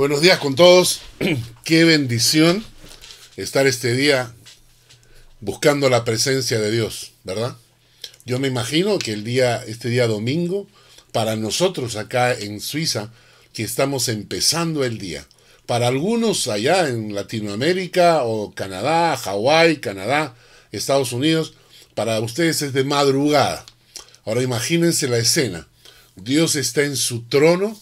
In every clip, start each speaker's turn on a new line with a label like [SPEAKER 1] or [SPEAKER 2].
[SPEAKER 1] Buenos días con todos. Qué bendición estar este día buscando la presencia de Dios, ¿verdad? Yo me imagino que el día, este día domingo, para nosotros acá en Suiza, que estamos empezando el día, para algunos allá en Latinoamérica o Canadá, Hawái, Canadá, Estados Unidos, para ustedes es de madrugada. Ahora imagínense la escena. Dios está en su trono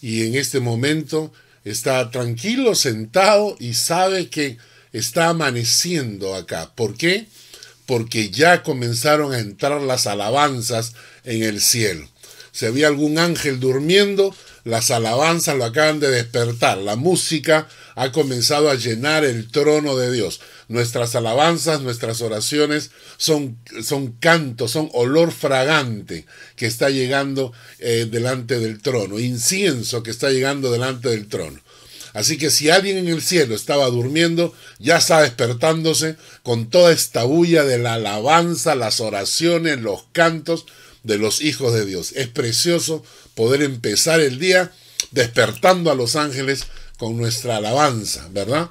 [SPEAKER 1] y en este momento está tranquilo, sentado y sabe que está amaneciendo acá. ¿Por qué? Porque ya comenzaron a entrar las alabanzas en el cielo. Si había algún ángel durmiendo, las alabanzas lo acaban de despertar. La música ha comenzado a llenar el trono de Dios. Nuestras alabanzas, nuestras oraciones son, son cantos, son olor fragante que está llegando eh, delante del trono, incienso que está llegando delante del trono. Así que si alguien en el cielo estaba durmiendo, ya está despertándose con toda esta bulla de la alabanza, las oraciones, los cantos de los hijos de Dios. Es precioso poder empezar el día despertando a los ángeles con nuestra alabanza, ¿verdad?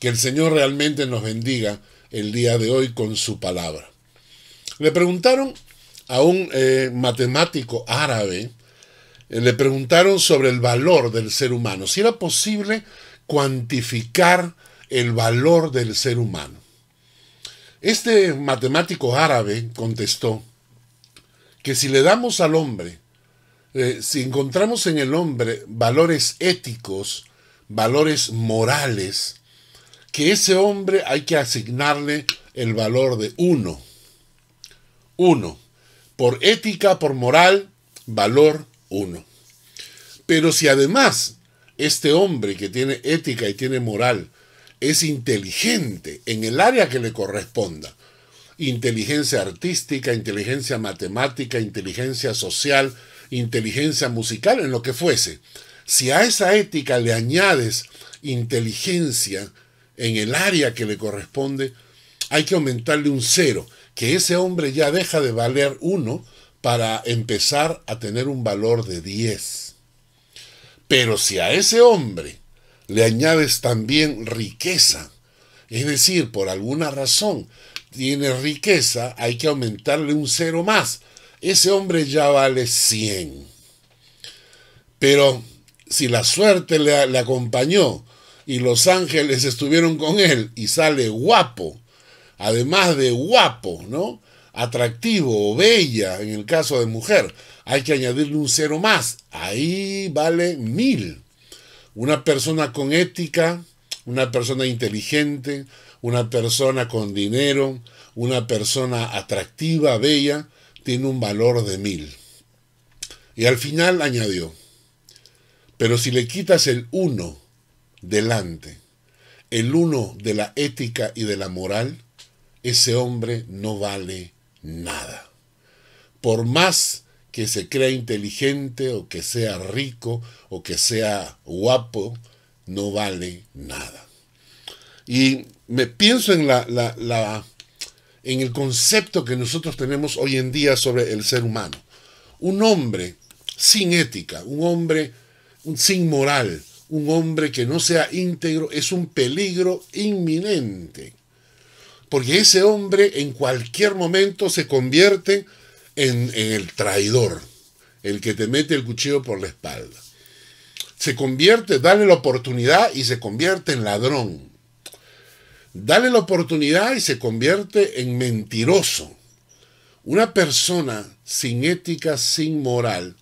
[SPEAKER 1] Que el Señor realmente nos bendiga el día de hoy con su palabra. Le preguntaron a un eh, matemático árabe, eh, le preguntaron sobre el valor del ser humano, si era posible cuantificar el valor del ser humano. Este matemático árabe contestó que si le damos al hombre, eh, si encontramos en el hombre valores éticos, valores morales, que ese hombre hay que asignarle el valor de uno. Uno. Por ética, por moral, valor uno. Pero si además este hombre que tiene ética y tiene moral es inteligente en el área que le corresponda, inteligencia artística, inteligencia matemática, inteligencia social, inteligencia musical, en lo que fuese, si a esa ética le añades inteligencia, en el área que le corresponde, hay que aumentarle un cero, que ese hombre ya deja de valer uno para empezar a tener un valor de 10. Pero si a ese hombre le añades también riqueza, es decir, por alguna razón tiene riqueza, hay que aumentarle un cero más. Ese hombre ya vale 100. Pero si la suerte le, le acompañó y los ángeles estuvieron con él y sale guapo, además de guapo, ¿no? Atractivo o bella en el caso de mujer, hay que añadirle un cero más, ahí vale mil. Una persona con ética, una persona inteligente, una persona con dinero, una persona atractiva, bella, tiene un valor de mil. Y al final añadió, pero si le quitas el uno delante, el uno de la ética y de la moral, ese hombre no vale nada. Por más que se crea inteligente o que sea rico o que sea guapo, no vale nada. Y me pienso en la, la, la en el concepto que nosotros tenemos hoy en día sobre el ser humano. Un hombre sin ética, un hombre sin moral, un hombre que no sea íntegro es un peligro inminente. Porque ese hombre en cualquier momento se convierte en, el traidor, el que te mete el cuchillo por la espalda. Se convierte, dale la oportunidad y se convierte en ladrón. Dale la oportunidad y se convierte en mentiroso. Una persona sin ética, sin moral,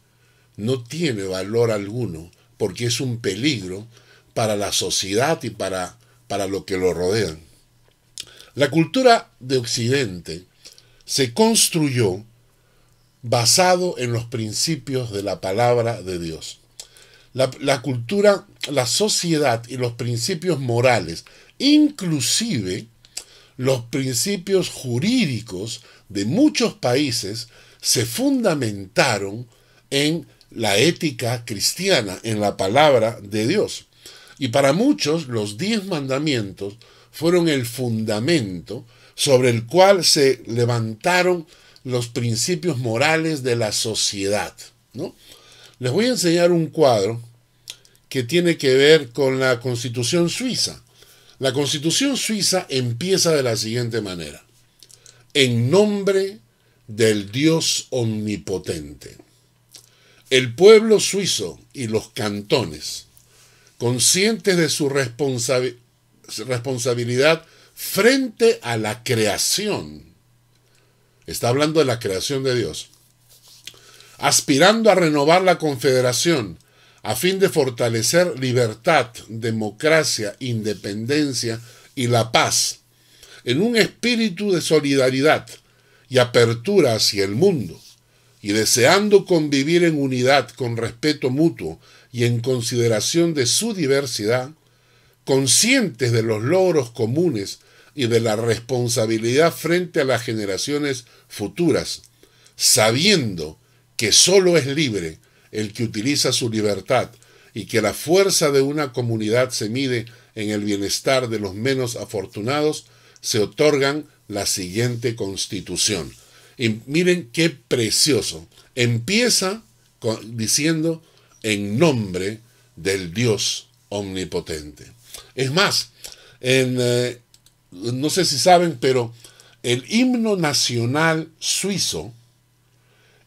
[SPEAKER 1] no tiene valor alguno porque es un peligro para la sociedad y para, para lo que lo rodean. La cultura de Occidente se construyó basado en los principios de la palabra de Dios. La, la, cultura, la sociedad y los principios morales, inclusive los principios jurídicos de muchos países, se fundamentaron en la ética cristiana en la palabra de Dios. Y para muchos los diez mandamientos fueron el fundamento sobre el cual se levantaron los principios morales de la sociedad. ¿no? Les voy a enseñar un cuadro que tiene que ver con la constitución suiza. La constitución suiza empieza de la siguiente manera. En nombre del Dios omnipotente. El pueblo suizo y los cantones, conscientes de su responsabilidad frente a la creación, está hablando de la creación de Dios, aspirando a renovar la confederación a fin de fortalecer libertad, democracia, independencia y la paz, en un espíritu de solidaridad y apertura hacia el mundo, y deseando convivir en unidad con respeto mutuo y en consideración de su diversidad, conscientes de los logros comunes y de la responsabilidad frente a las generaciones futuras, sabiendo que sólo es libre el que utiliza su libertad y que la fuerza de una comunidad se mide en el bienestar de los menos afortunados, se otorgan la siguiente constitución. Y miren qué precioso. Empieza diciendo en nombre del Dios omnipotente. Es más, en, eh, no sé si saben, pero el himno nacional suizo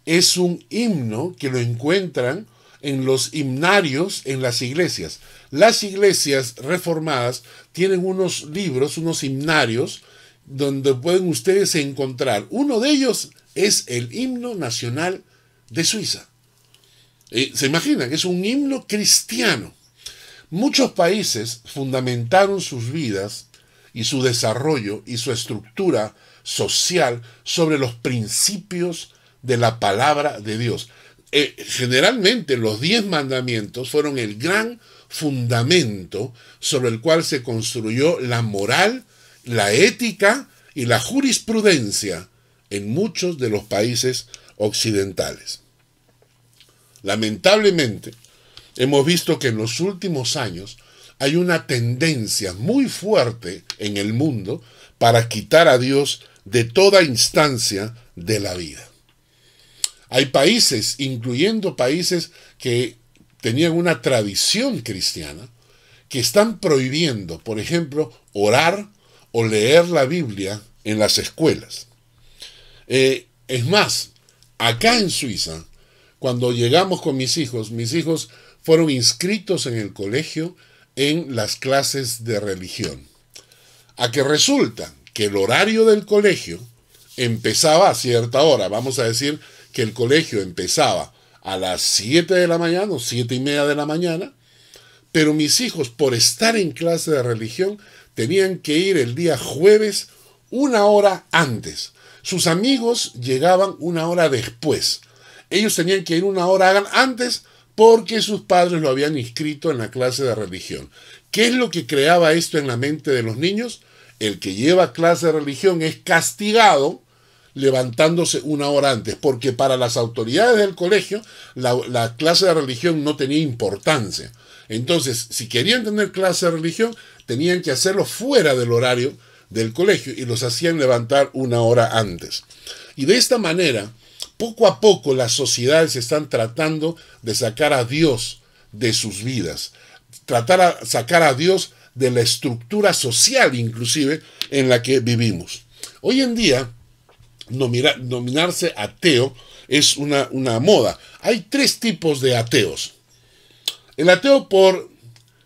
[SPEAKER 1] es un himno que lo encuentran en los himnarios en las iglesias. Las iglesias reformadas tienen unos libros, unos himnarios, donde pueden ustedes encontrar. Uno de ellos es el himno nacional de Suiza. Eh, se imaginan, es un himno cristiano. Muchos países fundamentaron sus vidas y su desarrollo y su estructura social sobre los principios de la palabra de Dios. Eh, generalmente los diez mandamientos fueron el gran fundamento sobre el cual se construyó la moral, la ética y la jurisprudencia en muchos de los países occidentales. Lamentablemente, hemos visto que en los últimos años hay una tendencia muy fuerte en el mundo para quitar a Dios de toda instancia de la vida. Hay países, incluyendo países que tenían una tradición cristiana, que están prohibiendo, por ejemplo, orar o leer la Biblia en las escuelas. Eh, es más, acá en Suiza, cuando llegamos con mis hijos, mis hijos fueron inscritos en el colegio en las clases de religión. A que resulta que el horario del colegio empezaba a cierta hora, vamos a decir que el colegio empezaba a las 7 de la mañana o 7 y media de la mañana, pero mis hijos, por estar en clase de religión, tenían que ir el día jueves una hora antes. Sus amigos llegaban una hora después. Ellos tenían que ir una hora antes porque sus padres lo habían inscrito en la clase de religión. ¿Qué es lo que creaba esto en la mente de los niños? El que lleva clase de religión es castigado levantándose una hora antes, porque para las autoridades del colegio la, clase de religión no tenía importancia. Entonces, si querían tener clase de religión, tenían que hacerlo fuera del horario del colegio y los hacían levantar una hora antes. Y de esta manera, poco a poco las sociedades están tratando de sacar a Dios de sus vidas, tratar de sacar a Dios de la estructura social inclusive en la que vivimos. Hoy en día, nominarse ateo es una, una moda. Hay tres tipos de ateos. El ateo por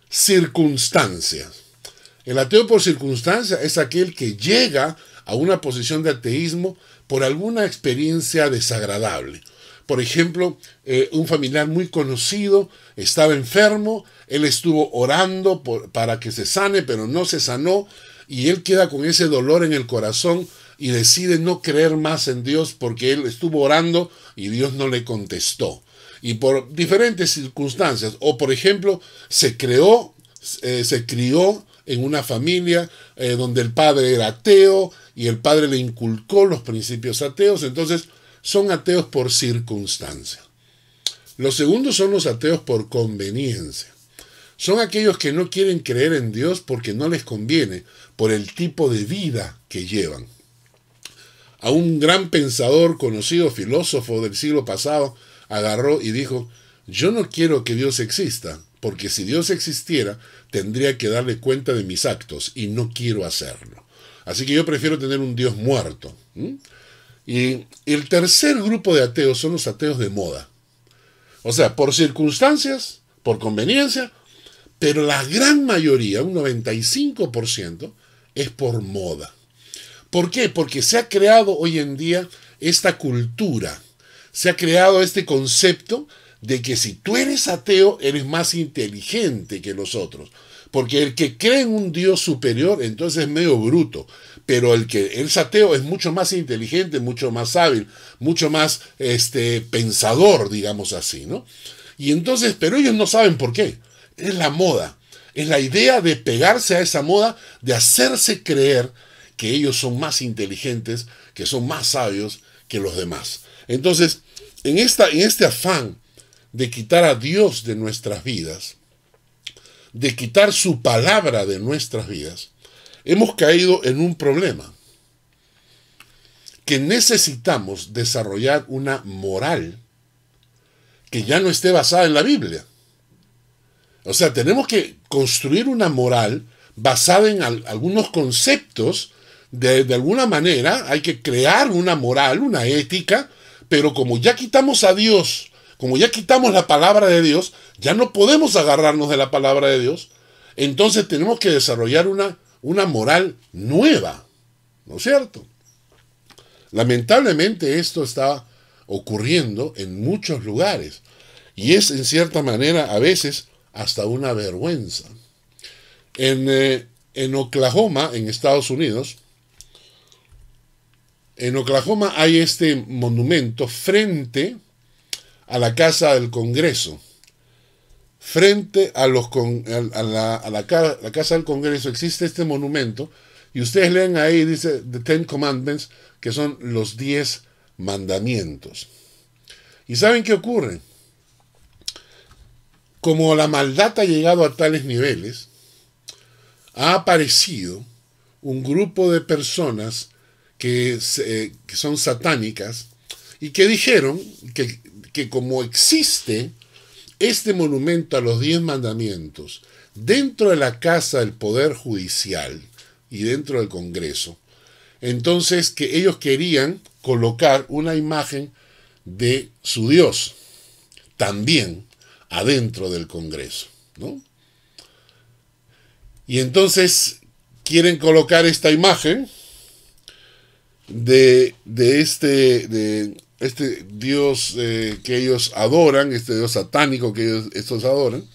[SPEAKER 1] circunstancias. El ateo por circunstancia es aquel que llega a una posición de ateísmo por alguna experiencia desagradable. Por ejemplo, eh, un familiar muy conocido estaba enfermo, él estuvo orando para que se sane, pero no se sanó, y él queda con ese dolor en el corazón y decide no creer más en Dios porque él estuvo orando y Dios no le contestó. Y por diferentes circunstancias, o por ejemplo, se creó, eh, se crió en una familia eh, donde el padre era ateo y el padre le inculcó los principios ateos, entonces son ateos por circunstancia. Los segundos son los ateos por conveniencia. Son aquellos que no quieren creer en Dios porque no les conviene, por el tipo de vida que llevan a un gran pensador, conocido filósofo del siglo pasado, agarró y dijo, yo no quiero que Dios exista, porque si Dios existiera, tendría que darle cuenta de mis actos y no quiero hacerlo. Así que yo prefiero tener un Dios muerto. Y el tercer grupo de ateos son los ateos de moda. O sea, por circunstancias, por conveniencia, pero la gran mayoría, un 95%, es por moda. ¿Por qué? Porque se ha creado hoy en día esta cultura, se ha creado este concepto de que si tú eres ateo, eres más inteligente que los otros. Porque el que cree en un Dios superior, entonces es medio bruto. Pero el que es ateo es mucho más inteligente, mucho más hábil, mucho más este, pensador, digamos así, ¿no? Y entonces, pero ellos no saben por qué. Es la moda. Es la idea de pegarse a esa moda, de hacerse creer que ellos son más inteligentes, que son más sabios que los demás. Entonces, en, esta, en este afán de quitar a Dios de nuestras vidas, de quitar su palabra de nuestras vidas, hemos caído en un problema, que necesitamos desarrollar una moral que ya no esté basada en la Biblia. O sea, tenemos que construir una moral basada en algunos conceptos, de, de alguna manera hay que crear una moral, una ética, pero como ya quitamos a Dios como ya quitamos la palabra de Dios, ya no podemos agarrarnos de la palabra de Dios, entonces tenemos que desarrollar una, una moral nueva, ¿no es cierto? Lamentablemente esto está ocurriendo en muchos lugares y es en cierta manera a veces hasta una vergüenza. En, eh, en Oklahoma, en Estados Unidos, en Oklahoma hay este monumento frente a la Casa del Congreso. Frente a, la, la, Casa del Congreso existe este monumento y ustedes leen ahí, dice The Ten Commandments, que son los diez mandamientos. ¿Y saben qué ocurre? Como la maldad ha llegado a tales niveles, ha aparecido un grupo de personas que, que son satánicas y que dijeron que que como existe este monumento a los diez mandamientos dentro de la casa del Poder Judicial y dentro del Congreso, entonces que ellos querían colocar una imagen de su Dios también adentro del Congreso, ¿no? Y entonces quieren colocar esta imagen de, de este, de, este Dios eh, que ellos adoran, este Dios satánico que ellos estos adoran.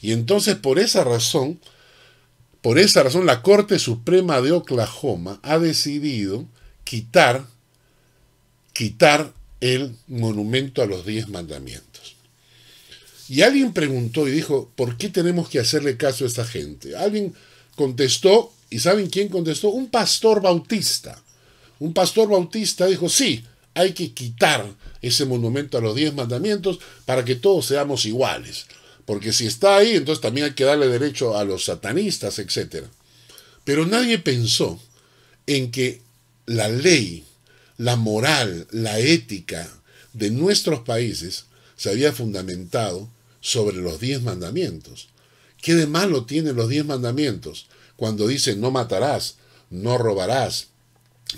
[SPEAKER 1] Y entonces por esa razón, por esa razón la Corte Suprema de Oklahoma ha decidido quitar, quitar el monumento a los diez mandamientos. Y alguien preguntó y dijo, ¿por qué tenemos que hacerle caso a esta gente? Alguien contestó, ¿y saben quién contestó? Un pastor bautista. Un pastor bautista dijo, sí, hay que quitar ese monumento a los diez mandamientos para que todos seamos iguales. Porque si está ahí, entonces también hay que darle derecho a los satanistas, etc. Pero nadie pensó en que la ley, la moral, la ética de nuestros países se había fundamentado sobre los diez mandamientos. ¿Qué de malo tienen los diez mandamientos cuando dicen no matarás, no robarás,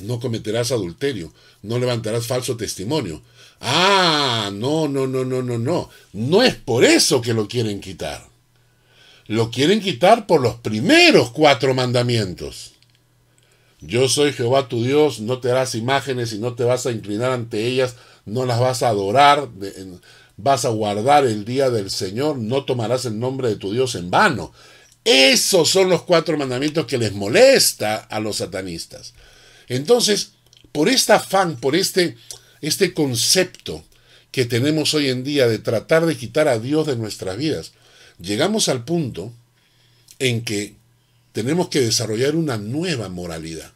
[SPEAKER 1] no cometerás adulterio, no levantarás falso testimonio. Ah, no, no, no, no, no, no. No es por eso que lo quieren quitar. Lo quieren quitar por los primeros cuatro mandamientos. Yo soy Jehová tu Dios, no te harás imágenes y no te vas a inclinar ante ellas, no las vas a adorar, vas a guardar el día del Señor, no tomarás el nombre de tu Dios en vano. Esos son los cuatro mandamientos que les molesta a los satanistas. Entonces, por este afán, por este, este concepto que tenemos hoy en día de tratar de quitar a Dios de nuestras vidas, llegamos al punto en que tenemos que desarrollar una nueva moralidad,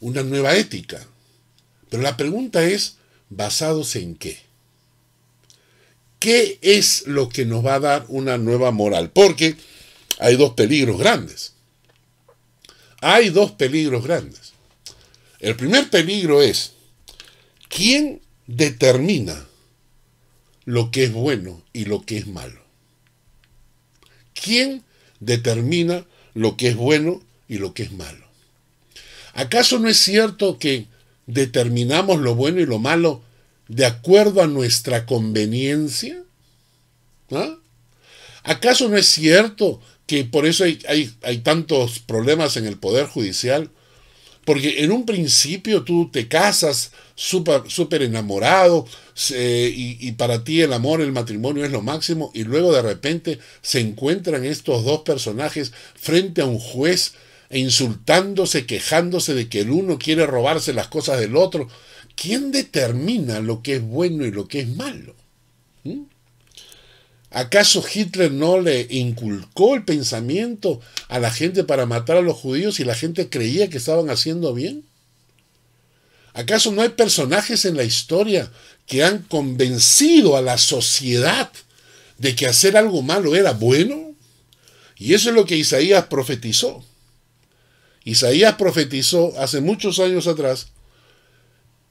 [SPEAKER 1] una nueva ética. Pero la pregunta es, ¿basados en qué? ¿Qué es lo que nos va a dar una nueva moral? Porque hay dos peligros grandes. Hay dos peligros grandes. El primer peligro es, ¿quién determina lo que es bueno y lo que es malo? ¿quién determina lo que es bueno y lo que es malo? ¿Acaso no es cierto que determinamos lo bueno y lo malo de acuerdo a nuestra conveniencia? ¿Ah? ¿Acaso no es cierto que por eso hay, hay, tantos problemas en el Poder Judicial? Porque en un principio tú te casas súper enamorado y, y, para ti el amor, el matrimonio es lo máximo y luego de repente se encuentran estos dos personajes frente a un juez e insultándose, quejándose de que el uno quiere robarse las cosas del otro. ¿Quién determina lo que es bueno y lo que es malo? ¿Mm? ¿Acaso Hitler no le inculcó el pensamiento a la gente para matar a los judíos y la gente creía que estaban haciendo bien? ¿Acaso no hay personajes en la historia que han convencido a la sociedad de que hacer algo malo era bueno? Y eso es lo que Isaías profetizó. Isaías profetizó hace muchos años atrás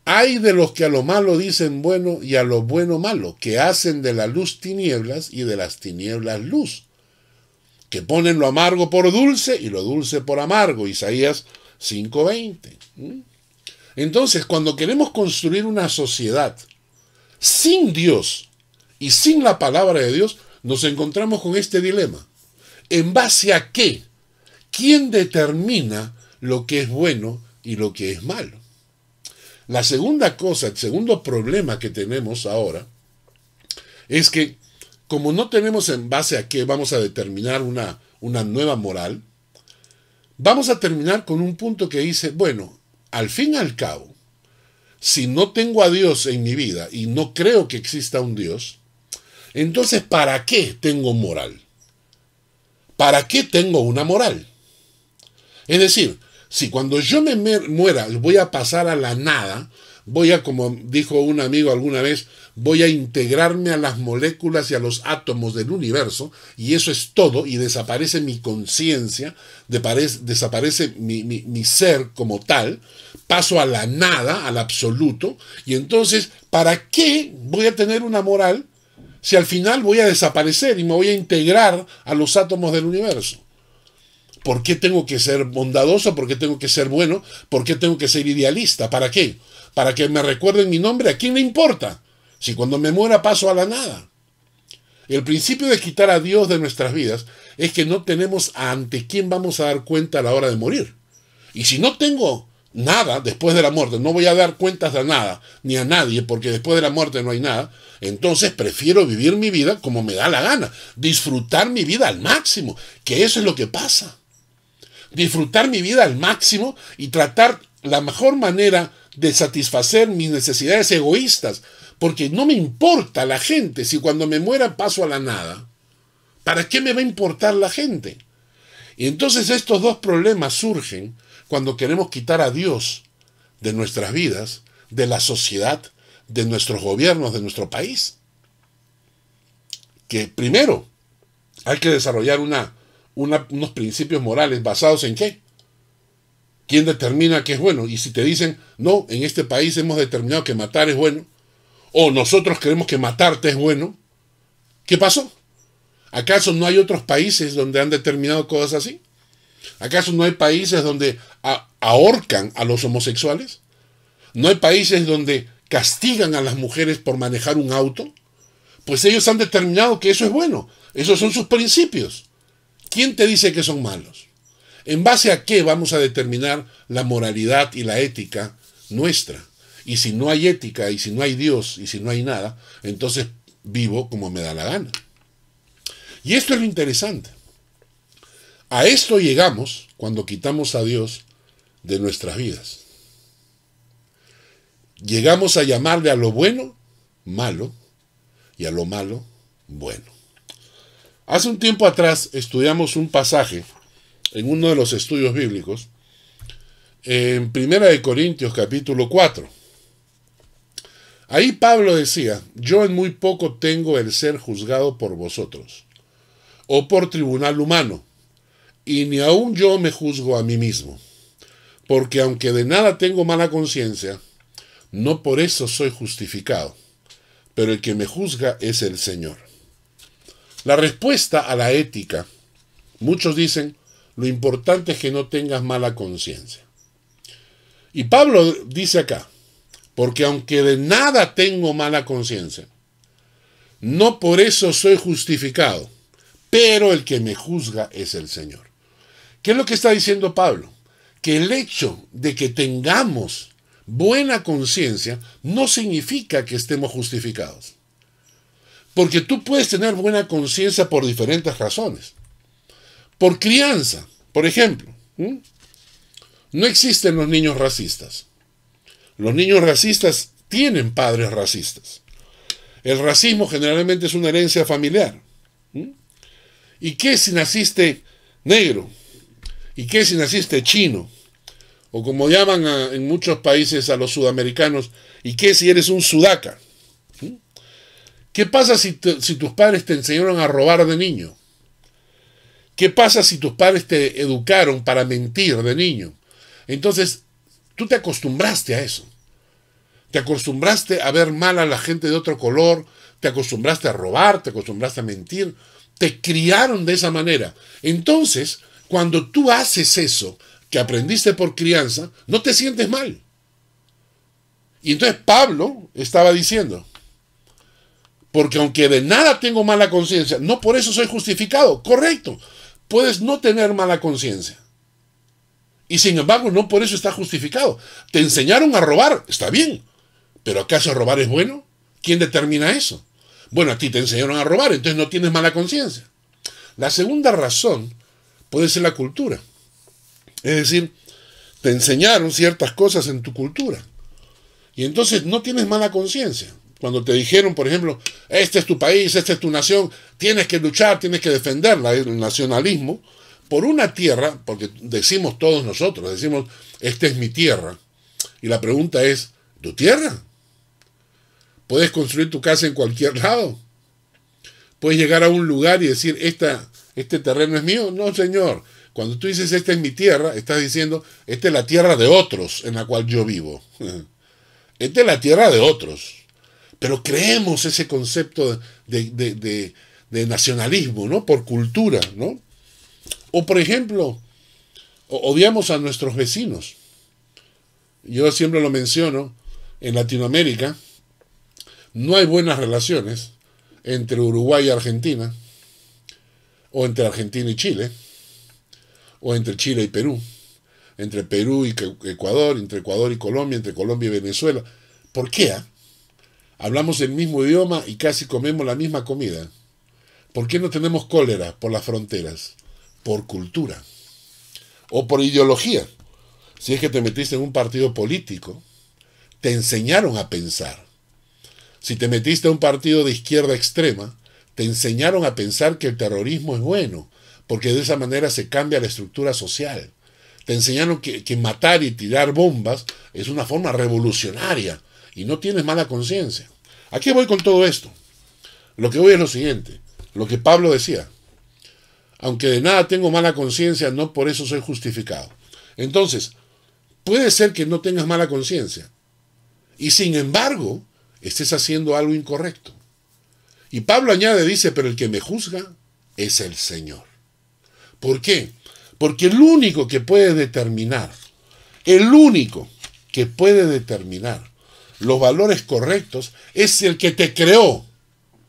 [SPEAKER 1] hay de los que a lo malo dicen bueno y a lo bueno malo, que hacen de la luz tinieblas y de las tinieblas luz, que ponen lo amargo por dulce y lo dulce por amargo. Isaías 5:20. Entonces, cuando queremos construir una sociedad sin Dios y sin la palabra de Dios, nos encontramos con este dilema. ¿En base a qué? ¿Quién determina lo que es bueno y lo que es malo? La segunda cosa, el segundo problema que tenemos ahora es que como no tenemos en base a qué vamos a determinar una, una nueva moral, vamos a terminar con un punto que dice, bueno, al fin y al cabo, si no tengo a Dios en mi vida y no creo que exista un Dios, entonces ¿para qué tengo moral? ¿Para qué tengo una moral? Es decir, si cuando yo me muera voy a pasar a la nada, voy a, como dijo un amigo alguna vez, voy a integrarme a las moléculas y a los átomos del universo, y eso es todo, y desaparece mi conciencia, desaparece mi, ser como tal, paso a la nada, al absoluto, y entonces, ¿para qué voy a tener una moral si al final voy a desaparecer y me voy a integrar a los átomos del universo? ¿Por qué tengo que ser bondadoso? ¿Por qué tengo que ser bueno? ¿Por qué tengo que ser idealista? ¿Para qué? ¿Para que me recuerden mi nombre? ¿A quién le importa? Si cuando me muera paso a la nada. El principio de quitar a Dios de nuestras vidas es que no tenemos ante quién vamos a dar cuenta a la hora de morir. Y si no tengo nada después de la muerte, no voy a dar cuentas de nada, ni a nadie, porque después de la muerte no hay nada, entonces prefiero vivir mi vida como me da la gana, disfrutar mi vida al máximo, que eso es lo que pasa disfrutar mi vida al máximo y tratar la mejor manera de satisfacer mis necesidades egoístas, porque no me importa la gente si cuando me muera paso a la nada. ¿Para qué me va a importar la gente? Y entonces estos dos problemas surgen cuando queremos quitar a Dios de nuestras vidas, de la sociedad, de nuestros gobiernos, de nuestro país. Que primero hay que desarrollar una unos principios morales basados en qué? ¿Quién determina qué es bueno? Y si te dicen, no, en este país hemos determinado que matar es bueno, o nosotros creemos que matarte es bueno, ¿qué pasó? ¿Acaso no hay otros países donde han determinado cosas así? ¿Acaso no hay países donde ahorcan a los homosexuales? ¿No hay países donde castigan a las mujeres por manejar un auto? Pues ellos han determinado que eso es bueno. Esos son sus principios. ¿Quién te dice que son malos? ¿En base a qué vamos a determinar la moralidad y la ética nuestra? Y si no hay ética, y si no hay Dios, y si no hay nada, entonces vivo como me da la gana. Y esto es lo interesante. A esto llegamos cuando quitamos a Dios de nuestras vidas. Llegamos a llamarle a lo bueno malo y a lo malo bueno. Hace un tiempo atrás estudiamos un pasaje en uno de los estudios bíblicos, en Primera de Corintios capítulo 4. Ahí Pablo decía, yo en muy poco tengo el ser juzgado por vosotros, o por tribunal humano, y ni aun yo me juzgo a mí mismo, porque aunque de nada tengo mala conciencia, no por eso soy justificado, pero el que me juzga es el Señor. La respuesta a la ética Muchos dicen, lo importante es que no tengas mala conciencia. Y Pablo dice acá, porque aunque de nada tengo mala conciencia, no por eso soy justificado, pero el que me juzga es el Señor. ¿Qué es lo que está diciendo Pablo? Que el hecho de que tengamos buena conciencia no significa que estemos justificados. Porque tú puedes tener buena conciencia por diferentes razones. Por crianza, por ejemplo. No existen los niños racistas. Los niños racistas tienen padres racistas. El racismo generalmente es una herencia familiar. ¿Y qué si naciste negro? ¿Y qué si naciste chino? O como llaman en muchos países a los sudamericanos, ¿y qué si eres un sudaca? ¿Qué pasa si, tus padres te enseñaron a robar de niño? ¿Qué pasa si tus padres te educaron para mentir de niño? Entonces, tú te acostumbraste a eso. Te acostumbraste a ver mal a la gente de otro color, te acostumbraste a robar, te acostumbraste a mentir, te criaron de esa manera. Entonces, cuando tú haces eso que aprendiste por crianza, no te sientes mal. Y entonces Pablo estaba diciendo, porque aunque de nada tengo mala conciencia, no por eso soy justificado. Correcto. Puedes no tener mala conciencia. Y sin embargo, no por eso está justificado. Te enseñaron a robar, está bien. Pero ¿acaso robar es bueno? ¿Quién determina eso? Bueno, a ti te enseñaron a robar, entonces no tienes mala conciencia. La segunda razón puede ser la cultura. Es decir, te enseñaron ciertas cosas en tu cultura. Y entonces no tienes mala conciencia. Cuando te dijeron, por ejemplo, este es tu país, esta es tu nación, tienes que luchar, tienes que defenderla, el nacionalismo, por una tierra, porque decimos todos nosotros, decimos, esta es mi tierra. Y la pregunta es, ¿tu tierra? Puedes construir tu casa en cualquier lado. Puedes llegar a un lugar y decir, esta, este terreno es mío. No, señor. Cuando tú dices, esta es mi tierra, estás diciendo, esta es la tierra de otros en la cual yo vivo. Esta es la tierra de otros. Pero creemos ese concepto de, nacionalismo, ¿no? Por cultura, ¿no? O por ejemplo, odiamos a nuestros vecinos. Yo siempre lo menciono, en Latinoamérica no hay buenas relaciones entre Uruguay y Argentina, o entre Argentina y Chile, o entre Chile y Perú, entre Perú y Ecuador, entre Ecuador y Colombia, entre Colombia y Venezuela. ¿Por qué? Ah? Hablamos el mismo idioma y casi comemos la misma comida. ¿Por qué no tenemos cólera por las fronteras? Por cultura. O por ideología. Si es que te metiste en un partido político, te enseñaron a pensar. Si te metiste en un partido de izquierda extrema, te enseñaron a pensar que el terrorismo es bueno, porque de esa manera se cambia la estructura social. Te enseñaron que, que matar y tirar bombas es una forma revolucionaria y no tienes mala conciencia. ¿A qué voy con todo esto? Lo que voy es lo siguiente, lo que Pablo decía. Aunque de nada tengo mala conciencia, no por eso soy justificado. Entonces, puede ser que no tengas mala conciencia. Y sin embargo, estés haciendo algo incorrecto. Y Pablo añade, dice, pero el que me juzga es el Señor. ¿Por qué? Porque el único que puede determinar, el único que puede determinar los valores correctos es el que te creó,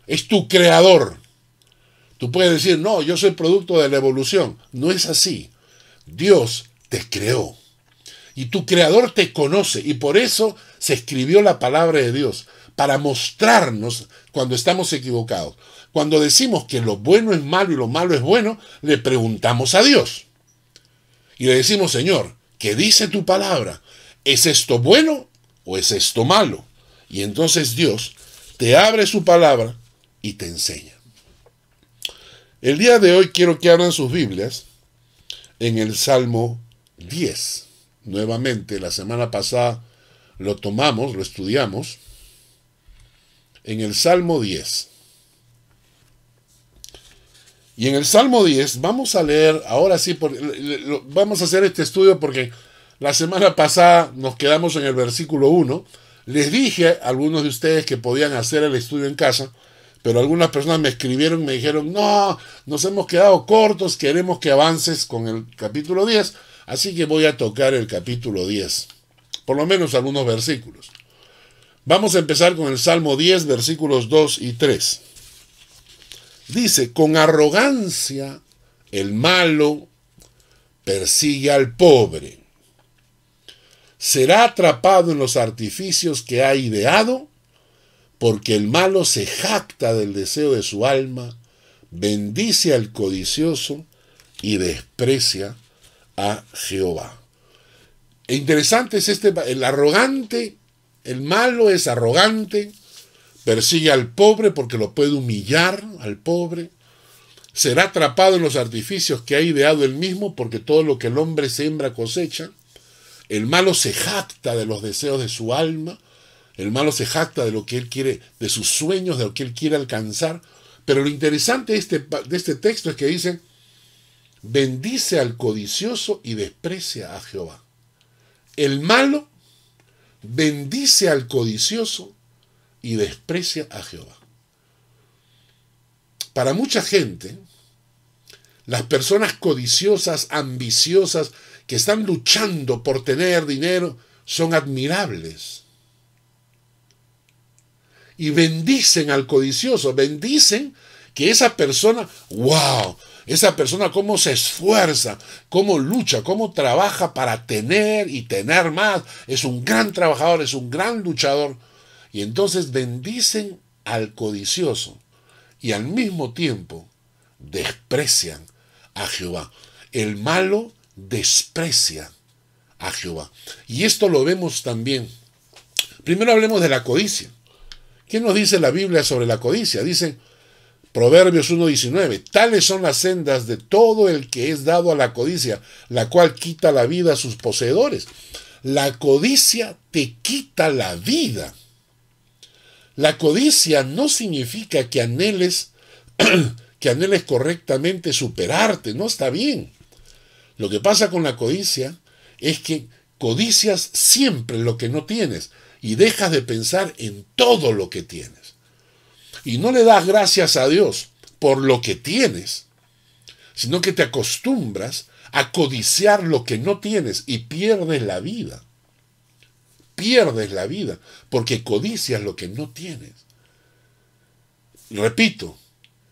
[SPEAKER 1] es tu creador. Tú puedes decir, no, yo soy producto de la evolución. No es así. Dios te creó. Y tu creador te conoce. Y por eso se escribió la palabra de Dios, para mostrarnos cuando estamos equivocados. Cuando decimos que lo bueno es malo y lo malo es bueno, le preguntamos a Dios. Y le decimos, Señor, ¿qué dice tu palabra? ¿Es esto bueno o es esto malo? Y entonces Dios te abre su palabra y te enseña. El día de hoy quiero que abran sus Biblias en el Salmo 10. Nuevamente, la semana pasada lo tomamos, lo estudiamos, en el Salmo 10. Y en el Salmo 10 vamos a leer, ahora sí, vamos a hacer este estudio porque la semana pasada nos quedamos en el versículo 1. Les dije a algunos de ustedes que podían hacer el estudio en casa, Pero algunas personas me escribieron y me dijeron, no, nos hemos quedado cortos, queremos que avances con el capítulo 10, así que voy a tocar el capítulo 10, por lo menos algunos versículos. Vamos a empezar con el Salmo 10, versículos 2 y 3. Dice, con arrogancia el malo persigue al pobre. Será atrapado en los artificios que ha ideado, porque el malo se jacta del deseo de su alma, bendice al codicioso y desprecia a Jehová. E interesante es este, el arrogante, el malo es arrogante, persigue al pobre porque lo puede humillar al pobre, será atrapado en los artificios que ha ideado él mismo, porque todo lo que el hombre siembra cosecha. El malo se jacta de los deseos de su alma, el malo se jacta de lo que él quiere, de sus sueños, de lo que él quiere alcanzar. Pero lo interesante de este, de este texto es que dice, bendice al codicioso y desprecia a Jehová. El malo bendice al codicioso y desprecia a Jehová. Para mucha gente, las personas codiciosas, ambiciosas, que están luchando por tener dinero, son admirables. Y bendicen al codicioso, bendicen que esa persona, wow, esa persona cómo se esfuerza, cómo lucha, cómo trabaja para tener y tener más. Es un gran trabajador, es un gran luchador. Y entonces bendicen al codicioso y al mismo tiempo desprecian a Jehová. El malo desprecia a Jehová. Y esto lo vemos también. Primero hablemos de la codicia. ¿Qué nos dice la Biblia sobre la codicia? Dice Proverbios 1.19, tales son las sendas de todo el que es dado a la codicia, la cual quita la vida a sus poseedores. La codicia te quita la vida. La codicia no significa que anheles, que anheles correctamente superarte, no está bien. Lo que pasa con la codicia es que codicias siempre lo que no tienes y dejas de pensar en todo lo que tienes. Y no le das gracias a Dios por lo que tienes, sino que te acostumbras a codiciar lo que no tienes y pierdes la vida pierdes la vida porque codicias lo que no tienes. Repito,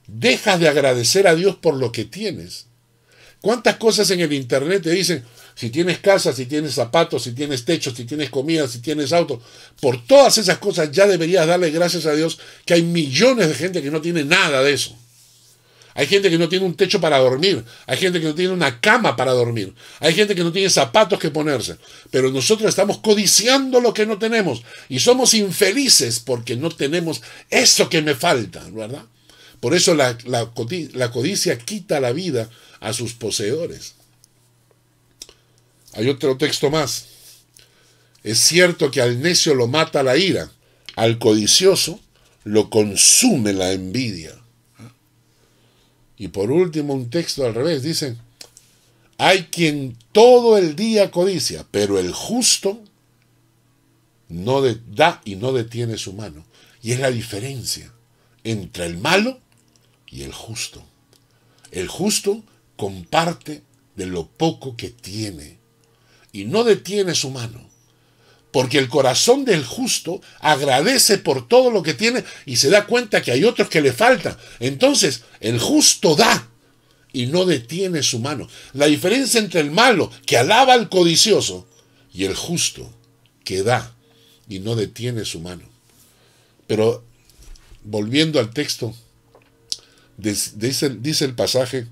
[SPEAKER 1] dejas de agradecer a Dios por lo que tienes. ¿Cuántas cosas en el Internet te dicen, si tienes casa, si tienes zapatos, si tienes techo, si tienes comida, si tienes auto, por todas esas cosas ya deberías darle gracias a Dios que hay millones de gente que no tiene nada de eso. Hay gente que no tiene un techo para dormir. Hay gente que no tiene una cama para dormir. Hay gente que no tiene zapatos que ponerse. Pero nosotros estamos codiciando lo que no tenemos. Y somos infelices porque no tenemos eso que me falta, ¿verdad? Por eso la, codicia quita la vida a sus poseedores. Hay otro texto más. Es cierto que al necio lo mata la ira, al codicioso lo consume la envidia. Y por último, un texto al revés, dice, hay quien todo el día codicia, pero el justo no da y no detiene su mano. Y es la diferencia entre el malo y el justo. El justo comparte de lo poco que tiene y no detiene su mano porque el corazón del justo agradece por todo lo que tiene y se da cuenta que hay otros que le faltan. Entonces, el justo da y no detiene su mano. La diferencia entre el malo, que alaba al codicioso, y el justo, que da y no detiene su mano. Pero, volviendo al texto, dice, dice el pasaje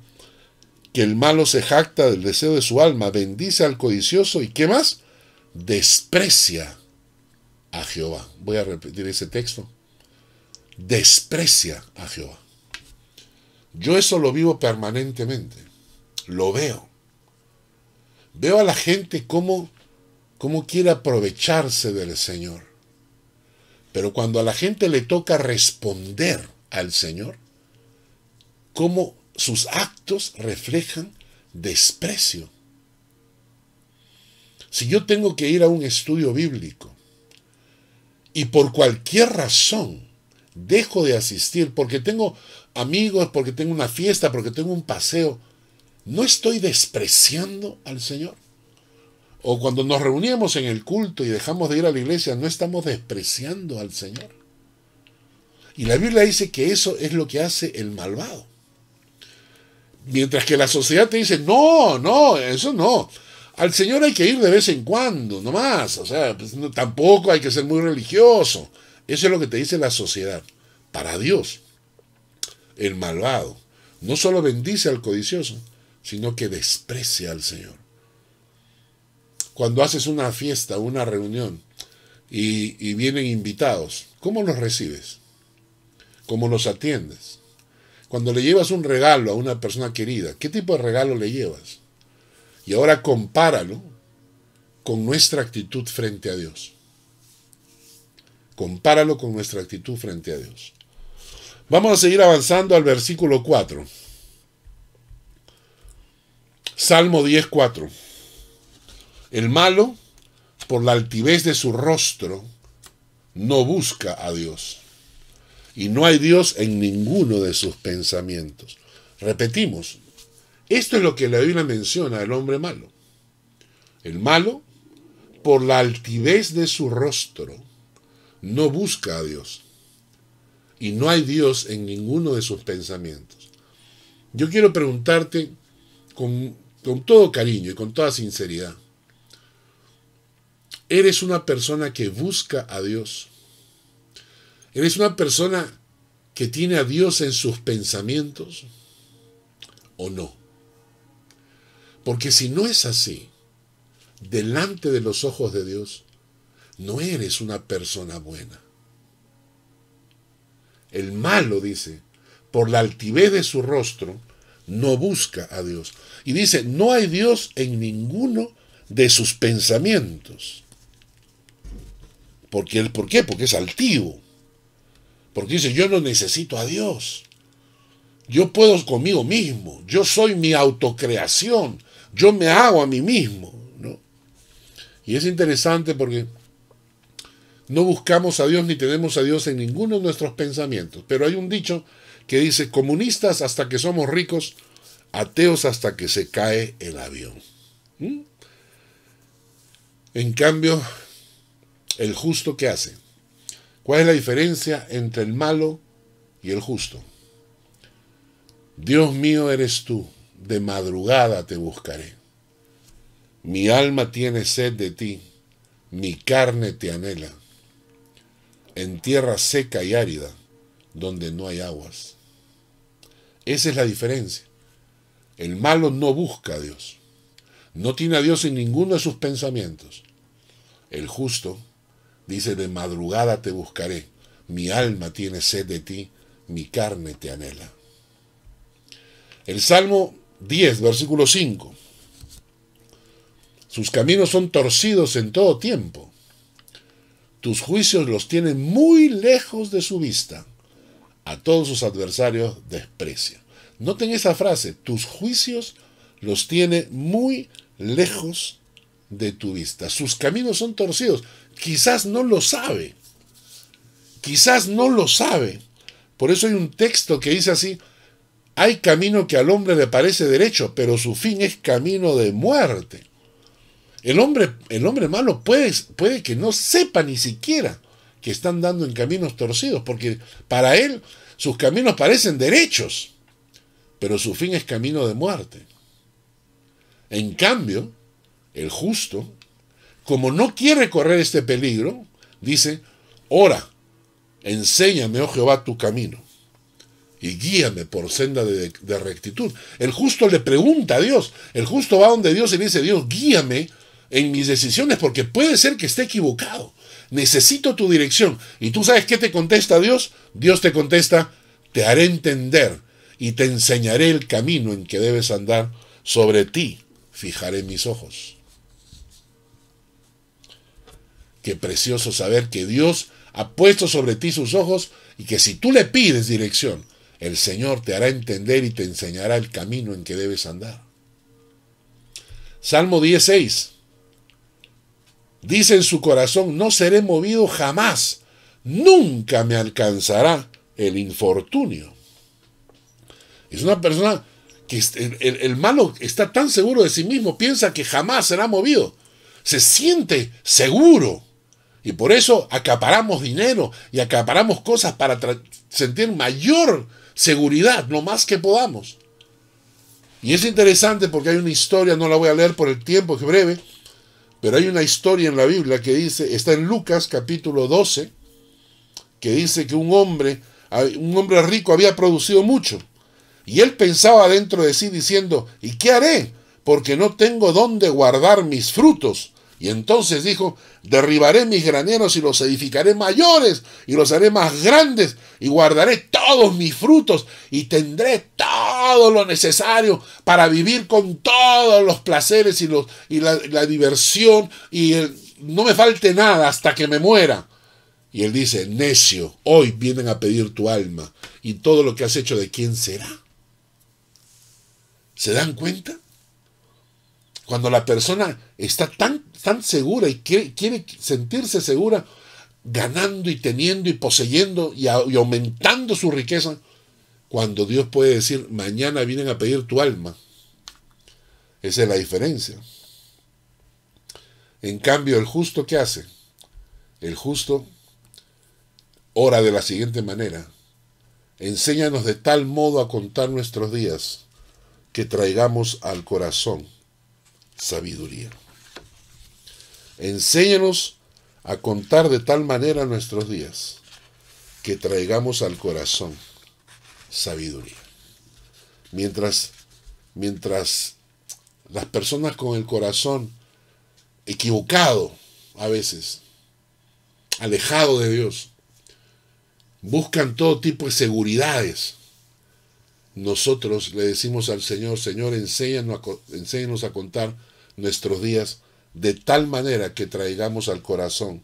[SPEAKER 1] que el malo se jacta del deseo de su alma, bendice al codicioso y ¿qué más? desprecia a Jehová. Voy a repetir ese texto. Desprecia a Jehová. Yo eso lo vivo permanentemente. Lo veo. Veo a la gente como, como quiere aprovecharse del Señor. Pero cuando a la gente le toca responder al Señor, como sus actos reflejan desprecio si yo tengo que ir a un estudio bíblico y por cualquier razón dejo de asistir porque tengo amigos, porque tengo una fiesta, porque tengo un paseo, ¿no estoy despreciando al Señor? O cuando nos reuníamos en el culto y dejamos de ir a la iglesia, ¿no estamos despreciando al Señor? Y la Biblia dice que eso es lo que hace el malvado. Mientras que la sociedad te dice, no, no, eso no. Al Señor hay que ir de vez en cuando, no más. O sea, pues, tampoco hay que ser muy religioso. Eso es lo que te dice la sociedad. Para Dios, el malvado no solo bendice al codicioso, sino que desprecia al Señor. Cuando haces una fiesta, una reunión, y, y vienen invitados, ¿cómo los recibes? ¿Cómo los atiendes? Cuando le llevas un regalo a una persona querida, ¿qué tipo de regalo le llevas? Y ahora compáralo con nuestra actitud frente a Dios. Compáralo con nuestra actitud frente a Dios. Vamos a seguir avanzando al versículo 4. Salmo 10.4. El malo, por la altivez de su rostro, no busca a Dios. Y no hay Dios en ninguno de sus pensamientos. Repetimos, esto es lo que la Biblia menciona del hombre malo. El malo, por la altivez de su rostro, no busca a Dios. Y no hay Dios en ninguno de sus pensamientos. Yo quiero preguntarte con, con todo cariño y con toda sinceridad. ¿Eres una persona que busca a Dios? ¿Eres una persona que tiene a Dios en sus pensamientos o no? Porque si no es así, delante de los ojos de Dios, no eres una persona buena. El malo, dice, por la altivez de su rostro, no busca a Dios. Y dice, no hay Dios en ninguno de sus pensamientos. Porque, ¿Por qué? Porque es altivo. Porque dice, yo no necesito a Dios. Yo puedo conmigo mismo. Yo soy mi autocreación yo me hago a mí mismo. ¿no? Y es interesante porque no buscamos a Dios ni tenemos a Dios en ninguno de nuestros pensamientos. Pero hay un dicho que dice, comunistas hasta que somos ricos, ateos hasta que se cae el avión. ¿Mm? En cambio, el justo ¿qué hace? ¿Cuál es la diferencia entre el malo y el justo? Dios mío eres tú de madrugada te buscaré. Mi alma tiene sed de ti, mi carne te anhela. En tierra seca y árida, donde no hay aguas. Esa es la diferencia. El malo no busca a Dios. No tiene a Dios en ninguno de sus pensamientos. El justo dice, de madrugada te buscaré. Mi alma tiene sed de ti, mi carne te anhela. El Salmo 10, versículo 5. Sus caminos son torcidos en todo tiempo. Tus juicios los tienen muy lejos de su vista. A todos sus adversarios desprecia. Noten esa frase, tus juicios los tiene muy lejos de tu vista. Sus caminos son torcidos. Quizás no lo sabe. Quizás no lo sabe. Por eso hay un texto que dice así, hay camino que al hombre le parece derecho, pero su fin es camino de muerte. El hombre, el hombre malo puede, puede que no sepa ni siquiera que están dando en caminos torcidos, porque para él sus caminos parecen derechos, pero su fin es camino de muerte. En cambio, el justo, como no quiere correr este peligro, dice, ora, enséñame, oh Jehová, tu camino y guíame por senda de, rectitud. El justo le pregunta a Dios, el justo va donde Dios y le dice, Dios, guíame en mis decisiones porque puede ser que esté equivocado. Necesito tu dirección. ¿Y tú sabes qué te contesta Dios? Dios te contesta, te haré entender y te enseñaré el camino en que debes andar. Sobre ti fijaré mis ojos. Qué precioso saber que Dios ha puesto sobre ti sus ojos y que si tú le pides dirección, el Señor te hará entender y te enseñará el camino en que debes andar. Salmo 16. Dice en su corazón, no seré movido jamás, nunca me alcanzará el infortunio. Es una persona que el, el, malo está tan seguro de sí mismo, piensa que jamás será movido. Se siente seguro. Y por eso acaparamos dinero y acaparamos cosas para sentir mayor seguridad, lo más que podamos. Y es interesante porque hay una historia, no la voy a leer por el tiempo, que es breve, pero hay una historia en la Biblia que dice, está en Lucas capítulo 12, que dice que un hombre, un hombre rico había producido mucho. Y él pensaba dentro de sí diciendo, ¿y qué haré? Porque no tengo dónde guardar mis frutos. Y entonces dijo, derribaré mis graneros y los edificaré mayores y los haré más grandes y guardaré todos mis frutos y tendré todo lo necesario para vivir con todos los placeres y, los, y la, diversión y no me falte nada hasta que me muera. Y él dice, necio, hoy vienen a pedir tu alma y todo lo que has hecho de quién será. ¿Se dan cuenta? Cuando la persona está tan, tan segura y quiere, quiere sentirse segura, ganando y teniendo y poseyendo y, y aumentando su riqueza, cuando Dios puede decir, mañana vienen a pedir tu alma. Esa es la diferencia. En cambio, el justo, ¿qué hace? El justo ora de la siguiente manera. Enséñanos de tal modo a contar nuestros días que traigamos al corazón sabiduría. Enséñanos a contar de tal manera nuestros días que traigamos al corazón sabiduría. Mientras, mientras las personas con el corazón equivocado a veces, alejado de Dios, buscan todo tipo de seguridades, nosotros le decimos al Señor, Señor, enséñanos a, contar nuestros días de tal manera que traigamos al corazón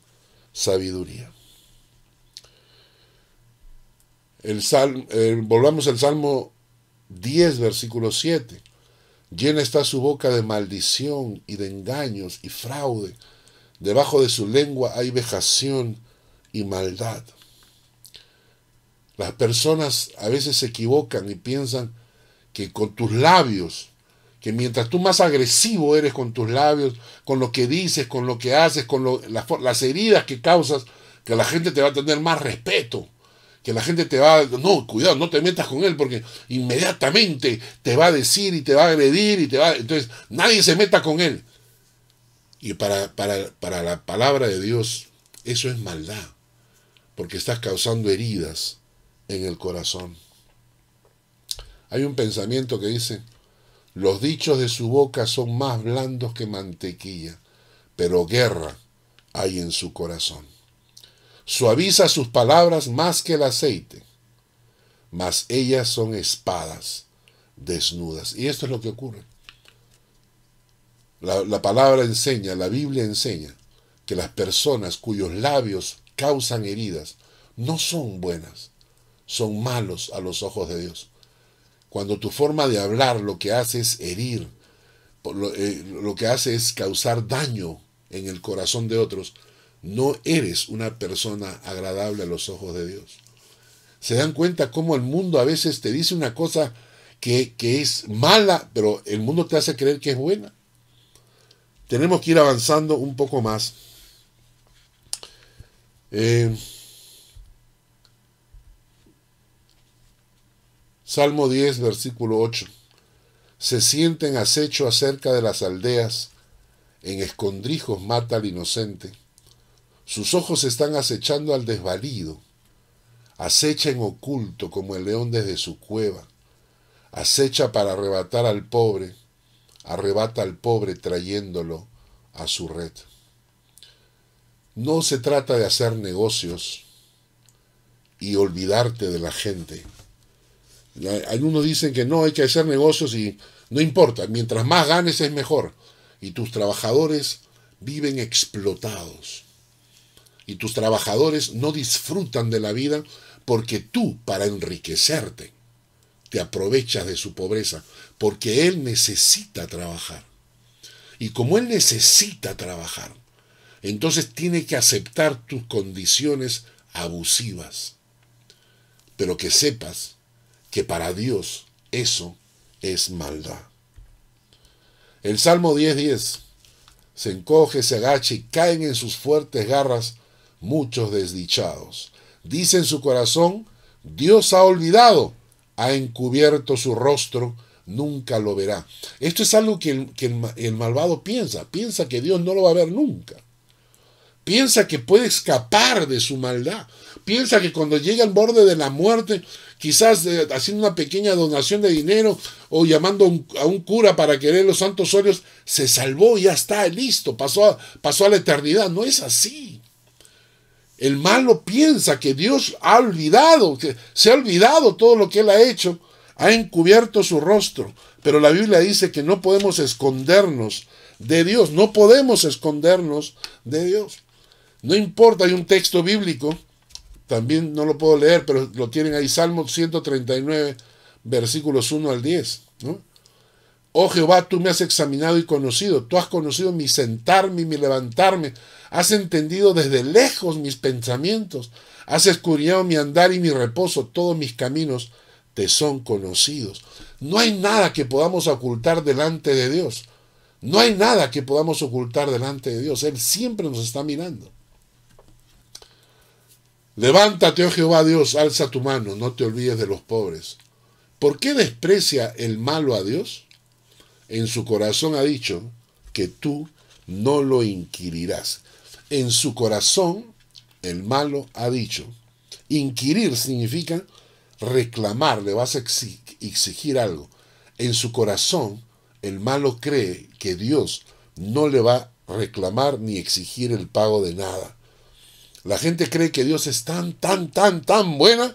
[SPEAKER 1] sabiduría. El volvamos al Salmo 10, versículo 7. Llena está su boca de maldición y de engaños y fraude. Debajo de su lengua hay vejación y maldad. Las personas a veces se equivocan y piensan que con tus labios, que mientras tú más agresivo eres con tus labios, con lo que dices, con lo que haces, con las, heridas que causas, que la gente te va a tener más respeto, que la gente te va a, no, cuidado, no te metas con él porque inmediatamente te va a decir y te va a agredir y te va, entonces nadie se meta con él. Y para, para, para la palabra de Dios, eso es maldad, porque estás causando heridas en el corazón. Hay un pensamiento que dice, los dichos de su boca son más blandos que mantequilla, pero guerra hay en su corazón. Suaviza sus palabras más que el aceite, mas ellas son espadas desnudas. Y esto es lo que ocurre. La, la, palabra enseña, la Biblia enseña, que las personas cuyos labios causan heridas no son buenas, son malos a los ojos de Dios. Cuando tu forma de hablar lo que hace es herir, lo, eh, lo que hace es causar daño en el corazón de otros, no eres una persona agradable a los ojos de Dios. Se dan cuenta cómo el mundo a veces te dice una cosa que, que es mala, pero el mundo te hace creer que es buena. Tenemos que ir avanzando un poco más. Eh, Salmo 10, versículo 8. Se sienten acecho acerca de las aldeas, en escondrijos mata al inocente. Sus ojos están acechando al desvalido. Acecha en oculto como el león desde su cueva. Acecha para arrebatar al pobre. Arrebata al pobre trayéndolo a su red. No se trata de hacer negocios y olvidarte de la gente algunos dicen que no, hay que hacer negocios y no importa, mientras más ganes es mejor. Y tus trabajadores viven explotados. Y tus trabajadores no disfrutan de la vida porque tú, para enriquecerte, te aprovechas de su pobreza, porque él necesita trabajar. Y como él necesita trabajar, entonces tiene que aceptar tus condiciones abusivas. Pero que sepas que para Dios eso es maldad. El Salmo 10.10 se encoge, se agacha y caen en sus fuertes garras muchos desdichados. Dice en su corazón, Dios ha olvidado, ha encubierto su rostro, nunca lo verá. Esto es algo que el, que el malvado piensa, piensa que Dios no lo va a ver nunca. Piensa que puede escapar de su maldad. Piensa que cuando llega al borde de la muerte, quizás eh, haciendo una pequeña donación de dinero o llamando a un, cura para que los santos óleos, se salvó, ya está, listo, pasó a, pasó a la eternidad. No es así. El malo piensa que Dios ha olvidado, que se ha olvidado todo lo que él ha hecho, ha encubierto su rostro. Pero la Biblia dice que no podemos escondernos de Dios, no podemos escondernos de Dios. No importa, hay un texto bíblico, también no lo puedo leer, pero lo tienen ahí, Salmo 139, versículos 1 al 10. Oh Jehová, tú me has examinado y conocido, tú has conocido mi sentarme y mi levantarme, has entendido desde lejos mis pensamientos, has escudriñado mi andar y mi reposo, todos mis caminos te son conocidos. No hay nada que podamos ocultar delante de Dios. No hay nada que podamos ocultar delante de Dios. Él siempre nos está mirando. Levántate, oh Jehová Dios, alza tu mano, no te olvides de los pobres. ¿Por qué desprecia el malo a Dios? En su corazón ha dicho que tú no lo inquirirás. En su corazón el malo ha dicho. Inquirir significa reclamar, le vas a exigir algo. En su corazón el malo cree que Dios no le va a reclamar ni exigir el pago de nada. La gente cree que Dios es tan, tan, tan, tan buena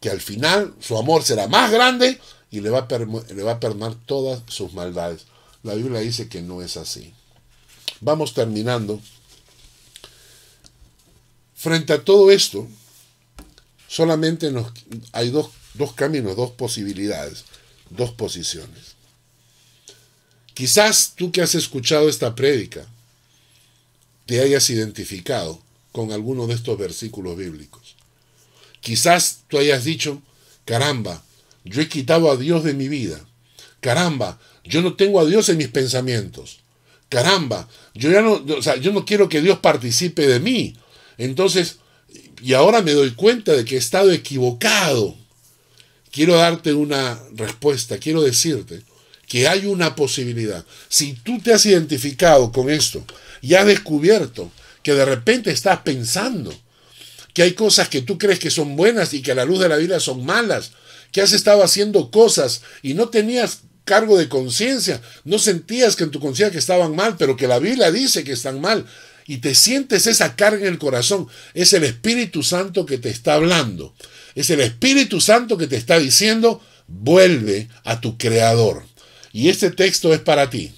[SPEAKER 1] que al final su amor será más grande y le va a, le perdonar todas sus maldades. La Biblia dice que no es así. Vamos terminando. Frente a todo esto, solamente hay dos, dos caminos, dos posibilidades, dos posiciones. Quizás tú que has escuchado esta prédica te hayas identificado con alguno de estos versículos bíblicos. Quizás tú hayas dicho, caramba, yo he quitado a Dios de mi vida. Caramba, yo no tengo a Dios en mis pensamientos. Caramba, yo ya no, o sea, yo no quiero que Dios participe de mí. Entonces, y ahora me doy cuenta de que he estado equivocado. Quiero darte una respuesta, quiero decirte que hay una posibilidad. Si tú te has identificado con esto y has descubierto que de repente estás pensando que hay cosas que tú crees que son buenas y que a la luz de la vida son malas, que has estado haciendo cosas y no tenías cargo de conciencia, no sentías que en tu conciencia que estaban mal, pero que la Biblia dice que están mal, y te sientes esa carga en el corazón, es el Espíritu Santo que te está hablando, es el Espíritu Santo que te está diciendo, vuelve a tu Creador. Y este texto es para ti.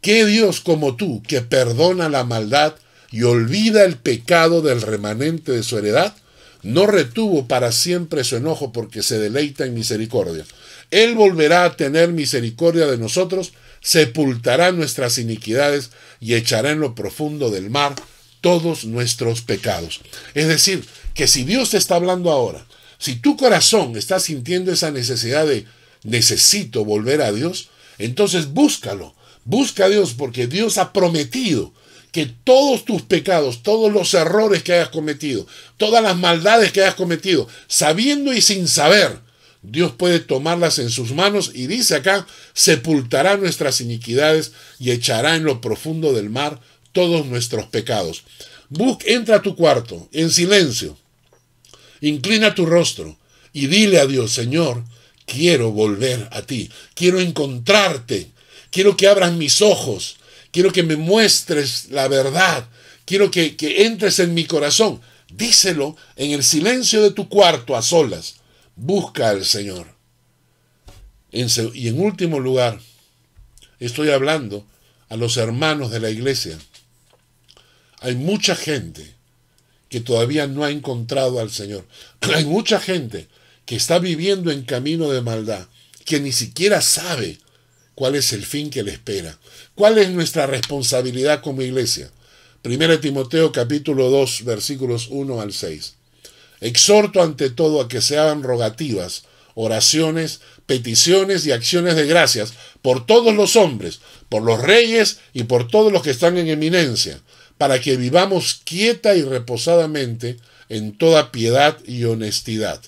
[SPEAKER 1] ¿Qué Dios como tú, que perdona la maldad y olvida el pecado del remanente de su heredad, no retuvo para siempre su enojo porque se deleita en misericordia. Él volverá a tener misericordia de nosotros, sepultará nuestras iniquidades y echará en lo profundo del mar todos nuestros pecados. Es decir, que si Dios te está hablando ahora, si tu corazón está sintiendo esa necesidad de necesito volver a Dios, entonces búscalo, busca a Dios porque Dios ha prometido que todos tus pecados, todos los errores que hayas cometido, todas las maldades que hayas cometido, sabiendo y sin saber, Dios puede tomarlas en sus manos y dice acá, sepultará nuestras iniquidades y echará en lo profundo del mar todos nuestros pecados. Busca, entra a tu cuarto, en silencio, inclina tu rostro y dile a Dios, Señor, quiero volver a ti, quiero encontrarte, quiero que abras mis ojos, quiero que me muestres la verdad, quiero que, entres en mi corazón. Díselo en el silencio de tu cuarto a solas. Busca al Señor. y en último lugar, estoy hablando a los hermanos de la iglesia. Hay mucha gente que todavía no ha encontrado al Señor. Hay mucha gente que está viviendo en camino de maldad, que ni siquiera sabe cuál es el fin que le espera. ¿Cuál es nuestra responsabilidad como iglesia? 1 Timoteo capítulo 2 versículos 1 al 6. Exhorto ante todo a que se hagan rogativas, oraciones, peticiones y acciones de gracias por todos los hombres, por los reyes y por todos los que están en eminencia, para que vivamos quieta y reposadamente en toda piedad y honestidad.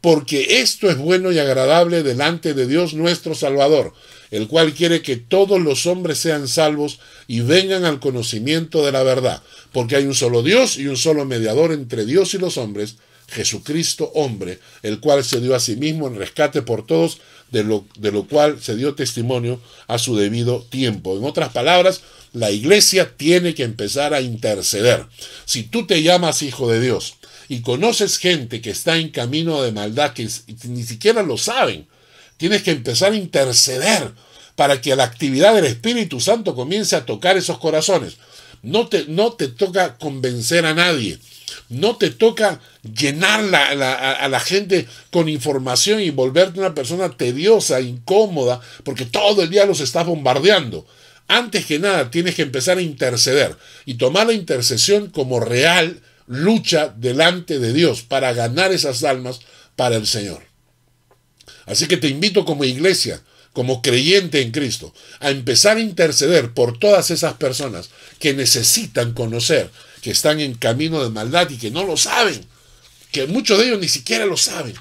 [SPEAKER 1] Porque esto es bueno y agradable delante de Dios nuestro Salvador, el cual quiere que todos los hombres sean salvos y vengan al conocimiento de la verdad, porque hay un solo Dios y un solo mediador entre Dios y los hombres, Jesucristo hombre, el cual se dio a sí mismo en rescate por todos, de lo, de lo cual se dio testimonio a su debido tiempo. En otras palabras, la iglesia tiene que empezar a interceder. Si tú te llamas hijo de Dios y conoces gente que está en camino de maldad que ni siquiera lo saben, Tienes que empezar a interceder para que la actividad del Espíritu Santo comience a tocar esos corazones. No te, no te toca convencer a nadie. No te toca llenar a, la gente con información y volverte una persona tediosa, incómoda, porque todo el día los estás bombardeando. Antes que nada, tienes que empezar a interceder y tomar la intercesión como real lucha delante de Dios para ganar esas almas para el Señor. Así que te invito como iglesia, como creyente en Cristo, a empezar a interceder por todas esas personas que necesitan conocer que están en camino de maldad y que no lo saben, que muchos de ellos ni siquiera lo saben.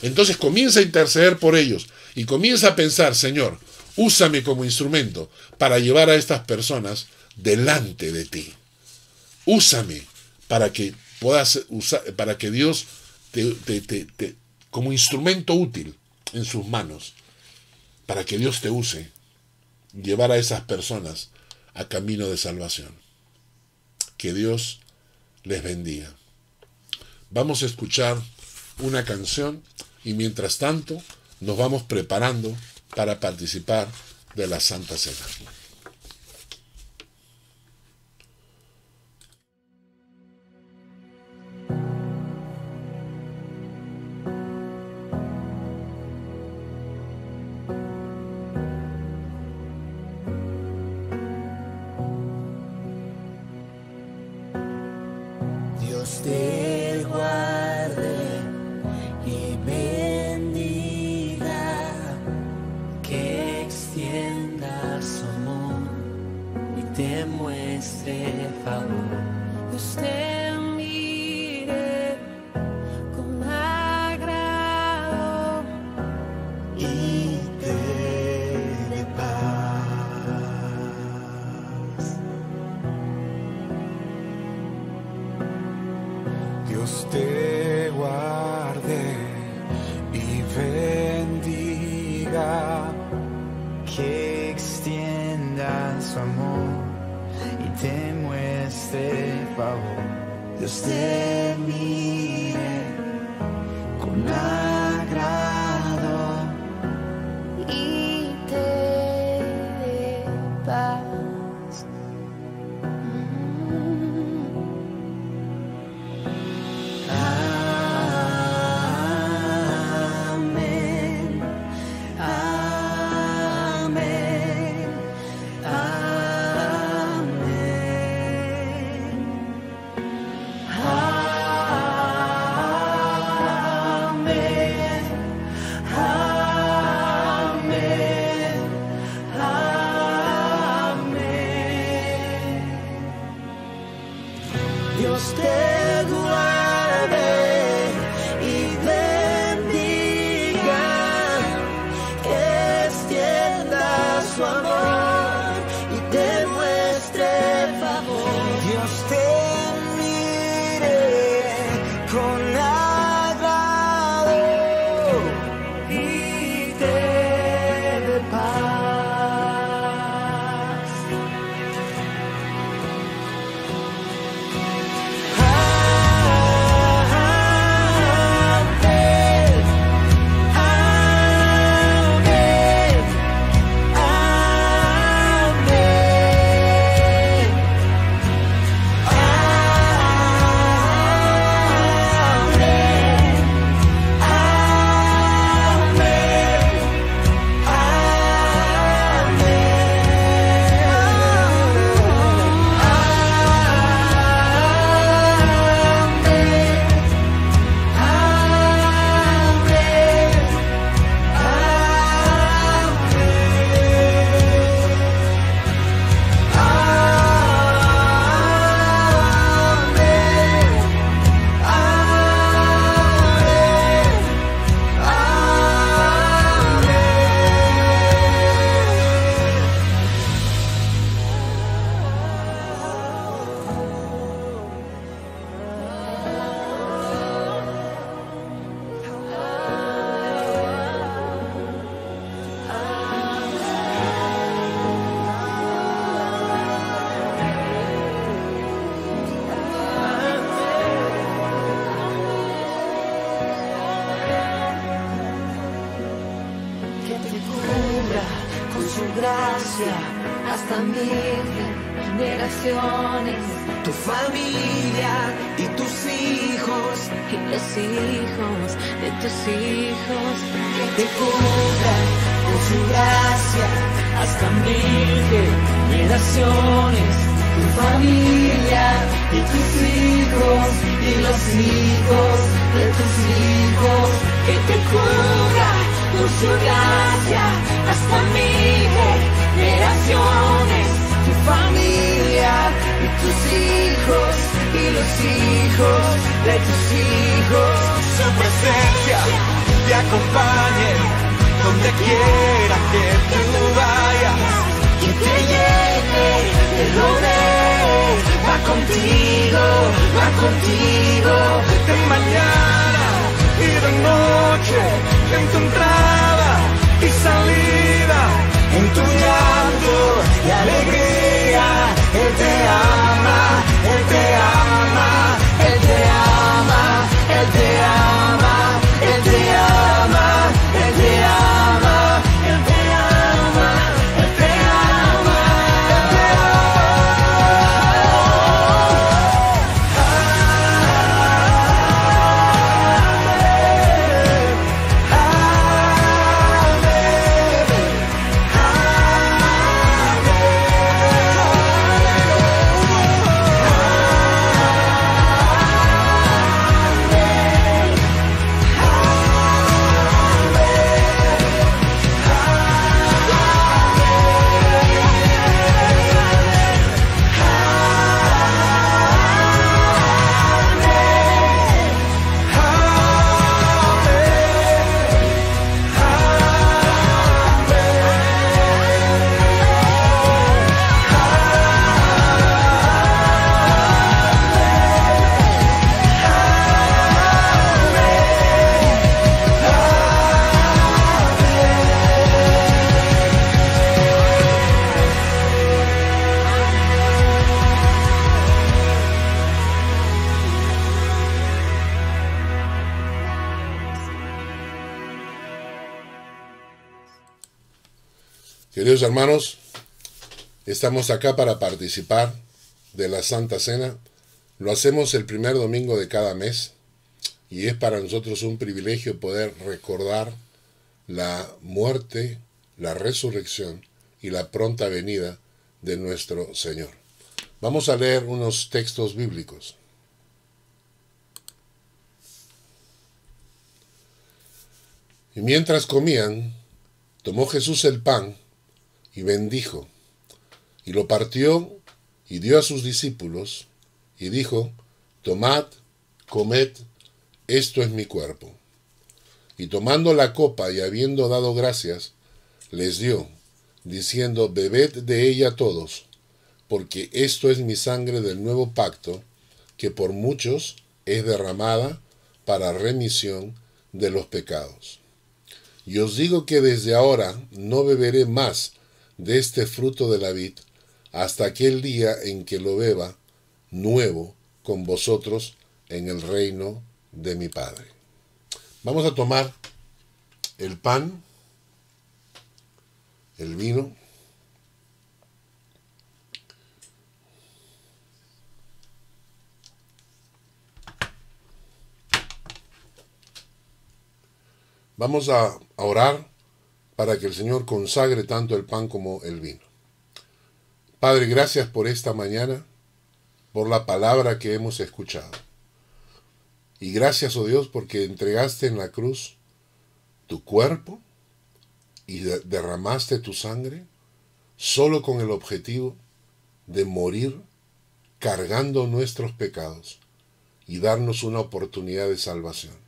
[SPEAKER 1] Entonces comienza a interceder por ellos y comienza a pensar, Señor, úsame como instrumento para llevar a estas personas delante de ti. Úsame para que puedas usar, para que Dios te, te, como instrumento útil en sus manos para que Dios te use, llevar a esas personas a camino de salvación. Que Dios les bendiga. Vamos a escuchar una canción y mientras tanto nos vamos preparando para participar de la Santa Cena.
[SPEAKER 2] Gracia hasta mil generaciones. Tu familia y tus hijos y los hijos de tus hijos que te cubran con su gracia hasta mil generaciones, tu familia y tus hijos y los hijos de tus hijos. Su
[SPEAKER 3] presencia te acompañe donde quiera que tú vayas.
[SPEAKER 2] Que te llene, te rodee, va contigo, va contigo.
[SPEAKER 3] De mañana y de noche, en tu entrada y salida,
[SPEAKER 2] En tu llanto y alegría, Él te ama, Él te ama, Él te ama, Él te ama,
[SPEAKER 1] Hermanos, estamos acá para participar de la Santa Cena. Lo hacemos el primer domingo de cada mes y es para nosotros un privilegio poder recordar la muerte, la resurrección y la pronta venida de nuestro Señor. Vamos a leer unos textos bíblicos. Y mientras comían, tomó Jesús el pan y bendijo, y lo partió y dio a sus discípulos, y dijo, Tomad, comed, esto es mi cuerpo. Y tomando la copa y habiendo dado gracias, les dio, diciendo, Bebed de ella todos, porque esto es mi sangre del nuevo pacto, que por muchos es derramada para remisión de los pecados. Y os digo que desde ahora no beberé más de este fruto de la vid hasta aquel día en que lo beba nuevo con vosotros en el reino de mi Padre. Vamos a tomar el pan, el vino, Vamos a orar para que el Señor consagre tanto el pan como el vino. Padre, gracias por esta mañana, por la palabra que hemos escuchado. Y gracias, oh Dios, porque entregaste en la cruz tu cuerpo y derramaste tu sangre solo con el objetivo de morir cargando nuestros pecados y darnos una oportunidad de salvación.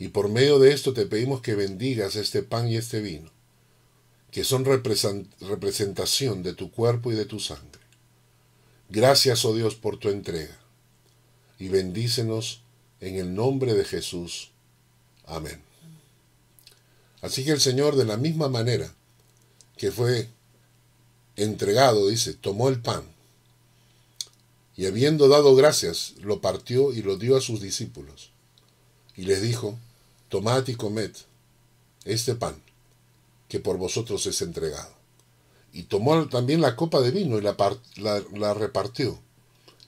[SPEAKER 1] Y por medio de esto te pedimos que bendigas este pan y este vino, que son representación de tu cuerpo y de tu sangre. Gracias, oh Dios, por tu entrega. Y bendícenos en el nombre de Jesús. Amén. Así que el Señor, de la misma manera que fue entregado, dice, tomó el pan y habiendo dado gracias, lo partió y lo dio a sus discípulos. Y les dijo, tomad y comed este pan, que por vosotros es entregado. Y tomó también la copa de vino y la, la, la repartió.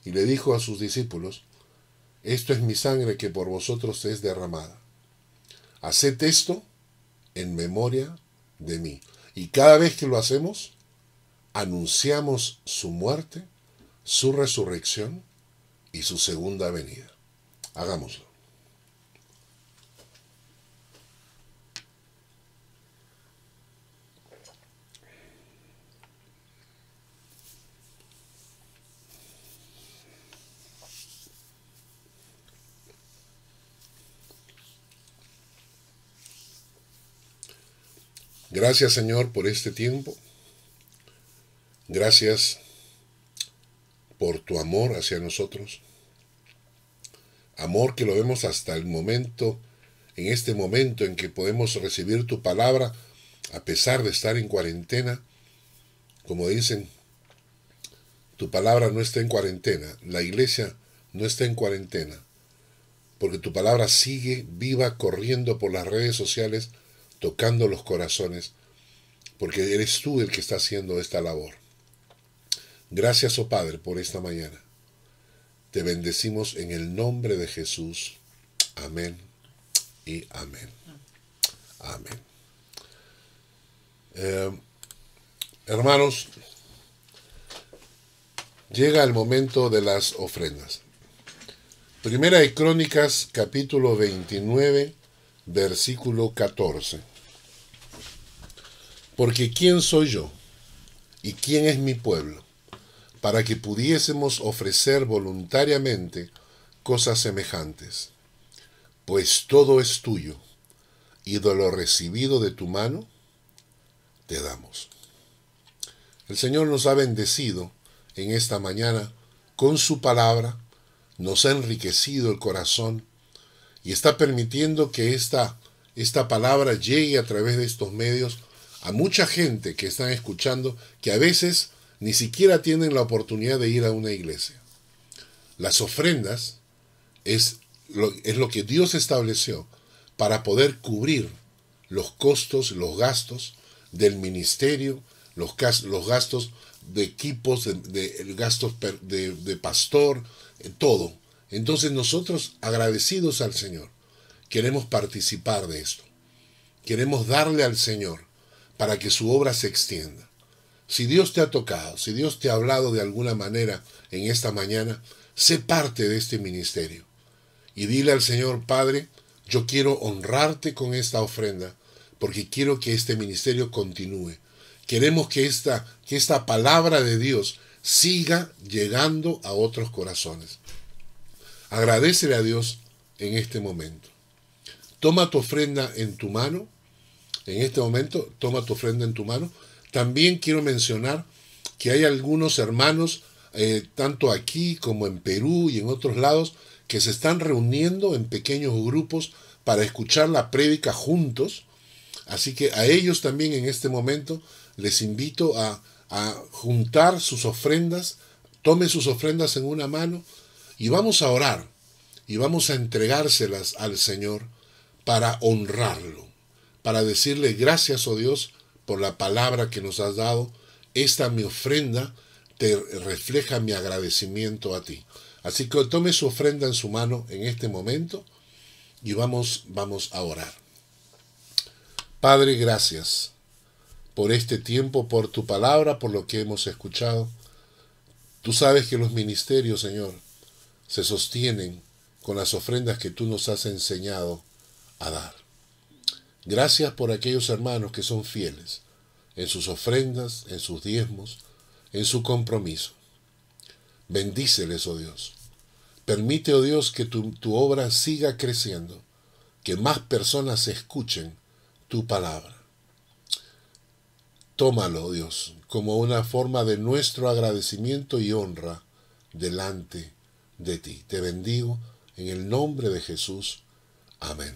[SPEAKER 1] Y le dijo a sus discípulos, esto es mi sangre que por vosotros es derramada. Haced esto en memoria de mí. Y cada vez que lo hacemos, anunciamos su muerte, su resurrección y su segunda venida. Hagámoslo. Gracias Señor por este tiempo. Gracias por tu amor hacia nosotros. Amor que lo vemos hasta el momento, en este momento en que podemos recibir tu palabra, a pesar de estar en cuarentena. Como dicen, tu palabra no está en cuarentena, la iglesia no está en cuarentena, porque tu palabra sigue viva corriendo por las redes sociales tocando los corazones, porque eres tú el que está haciendo esta labor. Gracias, oh Padre, por esta mañana. Te bendecimos en el nombre de Jesús. Amén y amén. Amén. Eh, hermanos, llega el momento de las ofrendas. Primera de Crónicas, capítulo 29, versículo 14. Porque ¿quién soy yo? ¿Y quién es mi pueblo? Para que pudiésemos ofrecer voluntariamente cosas semejantes. Pues todo es tuyo, y de lo recibido de tu mano, te damos. El Señor nos ha bendecido en esta mañana con su palabra, nos ha enriquecido el corazón y está permitiendo que esta, esta palabra llegue a través de estos medios a mucha gente que están escuchando que a veces ni siquiera tienen la oportunidad de ir a una iglesia. Las ofrendas es lo, que Dios estableció para poder cubrir los costos, los gastos del ministerio, los, gastos de equipos, de, gastos de, de pastor, eh, todo. Entonces nosotros, agradecidos al Señor, queremos participar de esto. Queremos darle al Señor para que su obra se extienda. Si Dios te ha tocado, si Dios te ha hablado de alguna manera en esta mañana, sé parte de este ministerio. Y dile al Señor, Padre, yo quiero honrarte con esta ofrenda, porque quiero que este ministerio continúe. Queremos que esta, que esta palabra de Dios siga llegando a otros corazones. Agradecele a Dios en este momento. Toma tu ofrenda en tu mano en este momento, toma tu ofrenda en tu mano. También quiero mencionar que hay algunos hermanos, eh, tanto aquí como en Perú y en otros lados, que se están reuniendo en pequeños grupos para escuchar la prédica juntos. Así que a ellos también en este momento les invito a, a juntar sus ofrendas, tome sus ofrendas en una mano y vamos a orar y vamos a entregárselas al Señor para honrarlo para decirle gracias, oh Dios, por la palabra que nos has dado. Esta mi ofrenda te refleja mi agradecimiento a ti. Así que tome su ofrenda en su mano en este momento y vamos, vamos a orar. Padre, gracias por este tiempo, por tu palabra, por lo que hemos escuchado. Tú sabes que los ministerios, Señor, se sostienen con las ofrendas que tú nos has enseñado a dar. Gracias por aquellos hermanos que son fieles en sus ofrendas, en sus diezmos, en su compromiso. Bendíceles, oh Dios. Permite, oh Dios, que tu, obra siga creciendo, que más personas escuchen tu palabra. Tómalo, oh Dios, como una forma de nuestro agradecimiento y honra delante de ti. Te bendigo en el nombre de Jesús. Amén.